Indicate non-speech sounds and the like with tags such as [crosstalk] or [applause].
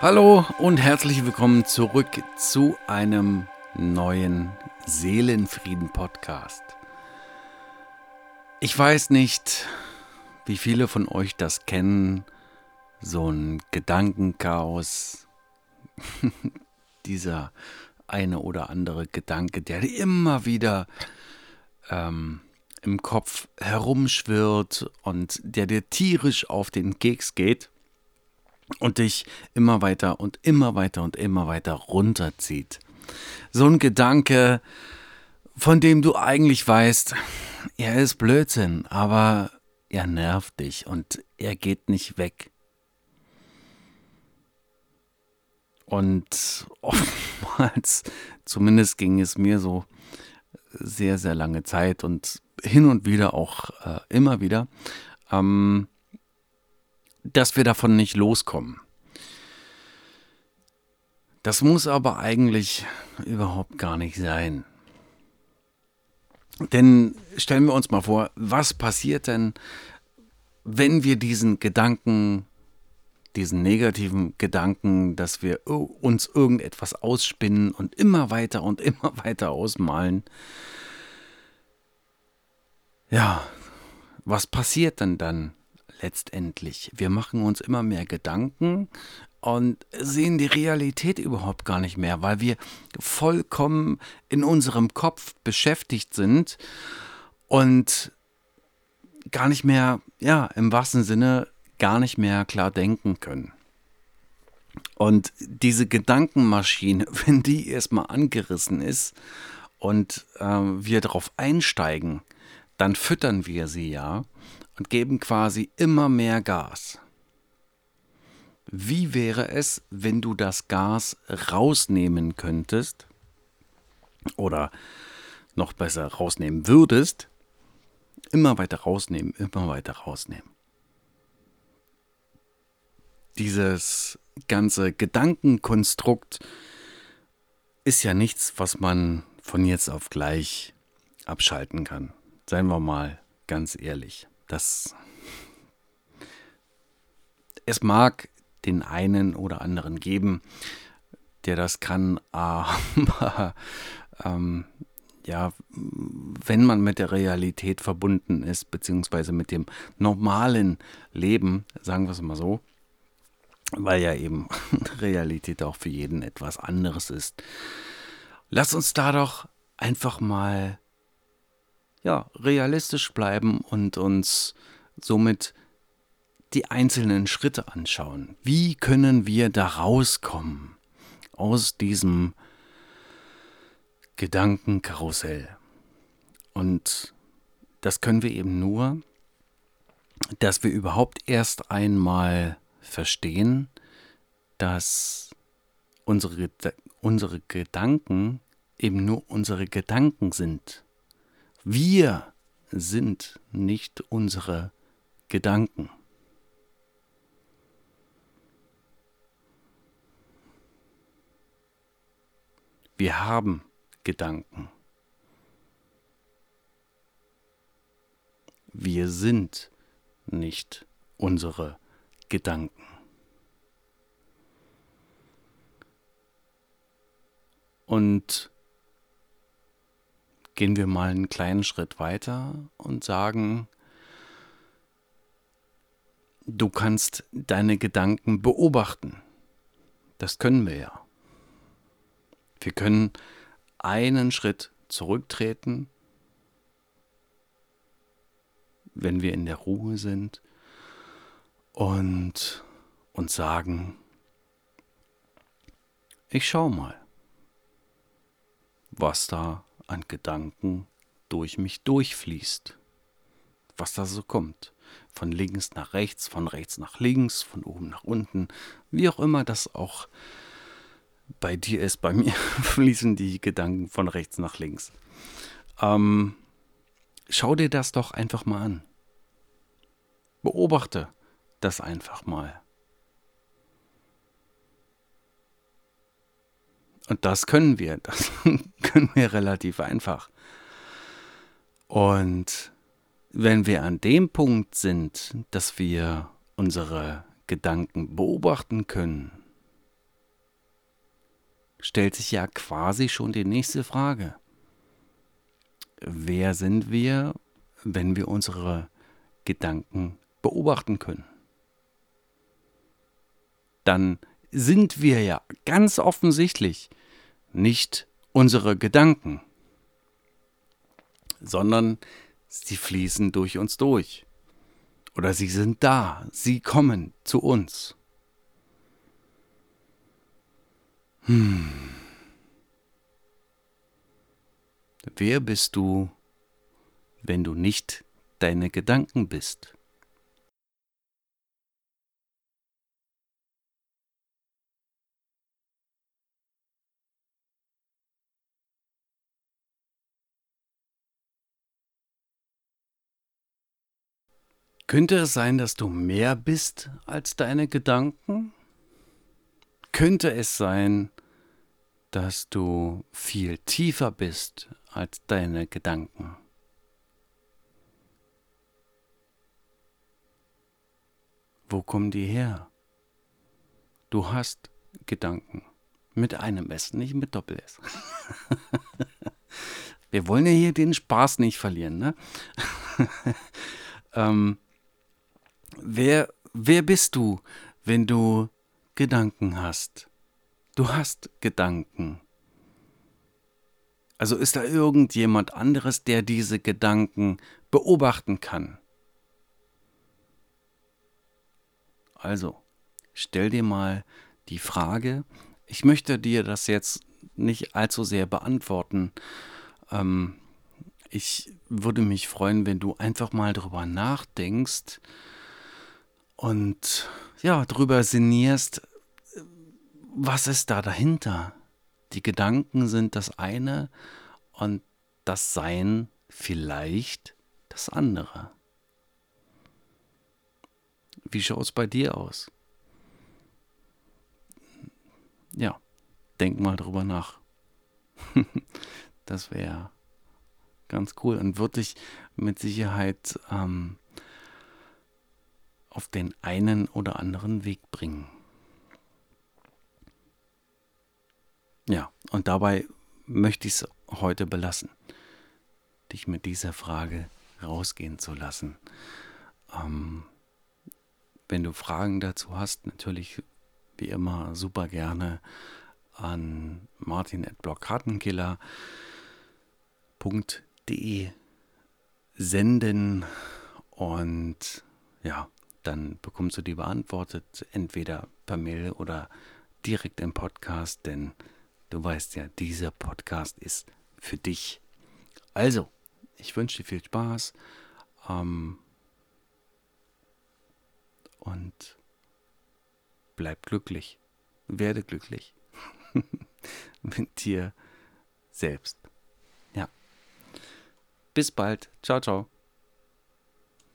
Hallo und herzlich willkommen zurück zu einem neuen Seelenfrieden-Podcast. Ich weiß nicht, wie viele von euch das kennen, so ein Gedankenchaos, [laughs] dieser eine oder andere Gedanke, der immer wieder ähm, im Kopf herumschwirrt und der dir tierisch auf den Keks geht und dich immer weiter und immer weiter und immer weiter runterzieht. So ein Gedanke, von dem du eigentlich weißt, er ist Blödsinn, aber er nervt dich und er geht nicht weg. Und oftmals, zumindest ging es mir so sehr, sehr lange Zeit und hin und wieder auch äh, immer wieder, ähm, dass wir davon nicht loskommen. Das muss aber eigentlich überhaupt gar nicht sein. Denn stellen wir uns mal vor, was passiert denn, wenn wir diesen Gedanken, diesen negativen Gedanken, dass wir uns irgendetwas ausspinnen und immer weiter und immer [laughs] weiter ausmalen, ja, was passiert denn dann letztendlich? Wir machen uns immer mehr Gedanken und sehen die Realität überhaupt gar nicht mehr, weil wir vollkommen in unserem Kopf beschäftigt sind und gar nicht mehr, ja, im wahrsten Sinne gar nicht mehr klar denken können. Und diese Gedankenmaschine, [laughs] wenn die erstmal angerissen ist und äh, wir darauf einsteigen, dann füttern wir sie ja und geben quasi immer mehr Gas. Wie wäre es, wenn du das Gas rausnehmen könntest oder noch besser rausnehmen würdest? Immer weiter rausnehmen, immer weiter rausnehmen. Dieses ganze Gedankenkonstrukt ist ja nichts, was man von jetzt auf gleich abschalten kann. Seien wir mal ganz ehrlich. Das es mag den einen oder anderen geben, der das kann, [laughs] aber ähm, ja, wenn man mit der Realität verbunden ist, beziehungsweise mit dem normalen Leben, sagen wir es mal so, weil ja eben [laughs] Realität auch für jeden etwas anderes ist. Lass uns da doch einfach mal ja, realistisch bleiben und uns somit die einzelnen Schritte anschauen. Wie können wir da rauskommen aus diesem Gedankenkarussell? Und das können wir eben nur, dass wir überhaupt erst einmal verstehen, dass unsere, unsere Gedanken eben nur unsere Gedanken sind. Wir sind nicht unsere Gedanken. Wir haben Gedanken. Wir sind nicht unsere Gedanken. Und gehen wir mal einen kleinen Schritt weiter und sagen, du kannst deine Gedanken beobachten. Das können wir ja. Wir können einen Schritt zurücktreten, wenn wir in der Ruhe sind und uns sagen, ich schau mal, was da an Gedanken durch mich durchfließt, was da so kommt. Von links nach rechts, von rechts nach links, von oben nach unten, wie auch immer das auch bei dir ist, bei mir [laughs] fließen die Gedanken von rechts nach links. Ähm, schau dir das doch einfach mal an. Beobachte das einfach mal. Und das können wir. [laughs] Das können wir relativ einfach. Und wenn wir an dem Punkt sind, dass wir unsere Gedanken beobachten können, stellt sich ja quasi schon die nächste Frage. Wer sind wir, wenn wir unsere Gedanken beobachten können? Dann sind wir ja ganz offensichtlich nicht unsere Gedanken, sondern sie fließen durch uns durch. Oder sie sind da, sie kommen zu uns. Hm. Wer bist du, wenn du nicht deine Gedanken bist? Könnte es sein, dass du mehr bist als deine Gedanken? Könnte es sein, dass du viel tiefer bist als deine Gedanken? Wo kommen die her? Du hast Gedanken. Mit einem S, nicht mit Doppel-S. [laughs] Wir wollen ja hier den Spaß nicht verlieren, ne? [laughs] ähm, Wer, wer bist du, wenn du Gedanken hast? Du hast Gedanken. Also ist da irgendjemand anderes, der diese Gedanken beobachten kann? Also, stell dir mal die Frage, ich möchte dir das jetzt nicht allzu sehr beantworten. Ähm, ich würde mich freuen, wenn du einfach mal drüber nachdenkst, und ja, drüber sinnierst, was ist da dahinter? Die Gedanken sind das eine und das Sein vielleicht das andere. Wie schaut es bei dir aus? Ja, denk mal drüber nach. [laughs] das wäre ganz cool und würde dich mit Sicherheit ähm, auf den einen oder anderen Weg bringen. Ja, und dabei möchte ich es heute belassen, dich mit dieser Frage rausgehen zu lassen. Ähm, wenn du Fragen dazu hast, natürlich wie immer super gerne an martin.blockkartenkiller.de senden und ja, dann bekommst du die beantwortet, entweder per Mail oder direkt im Podcast, denn du weißt ja, dieser Podcast ist für dich. Also, ich wünsche dir viel Spaß ähm, und bleib glücklich, werde glücklich [laughs] mit dir selbst. Ja. Bis bald. Ciao, ciao.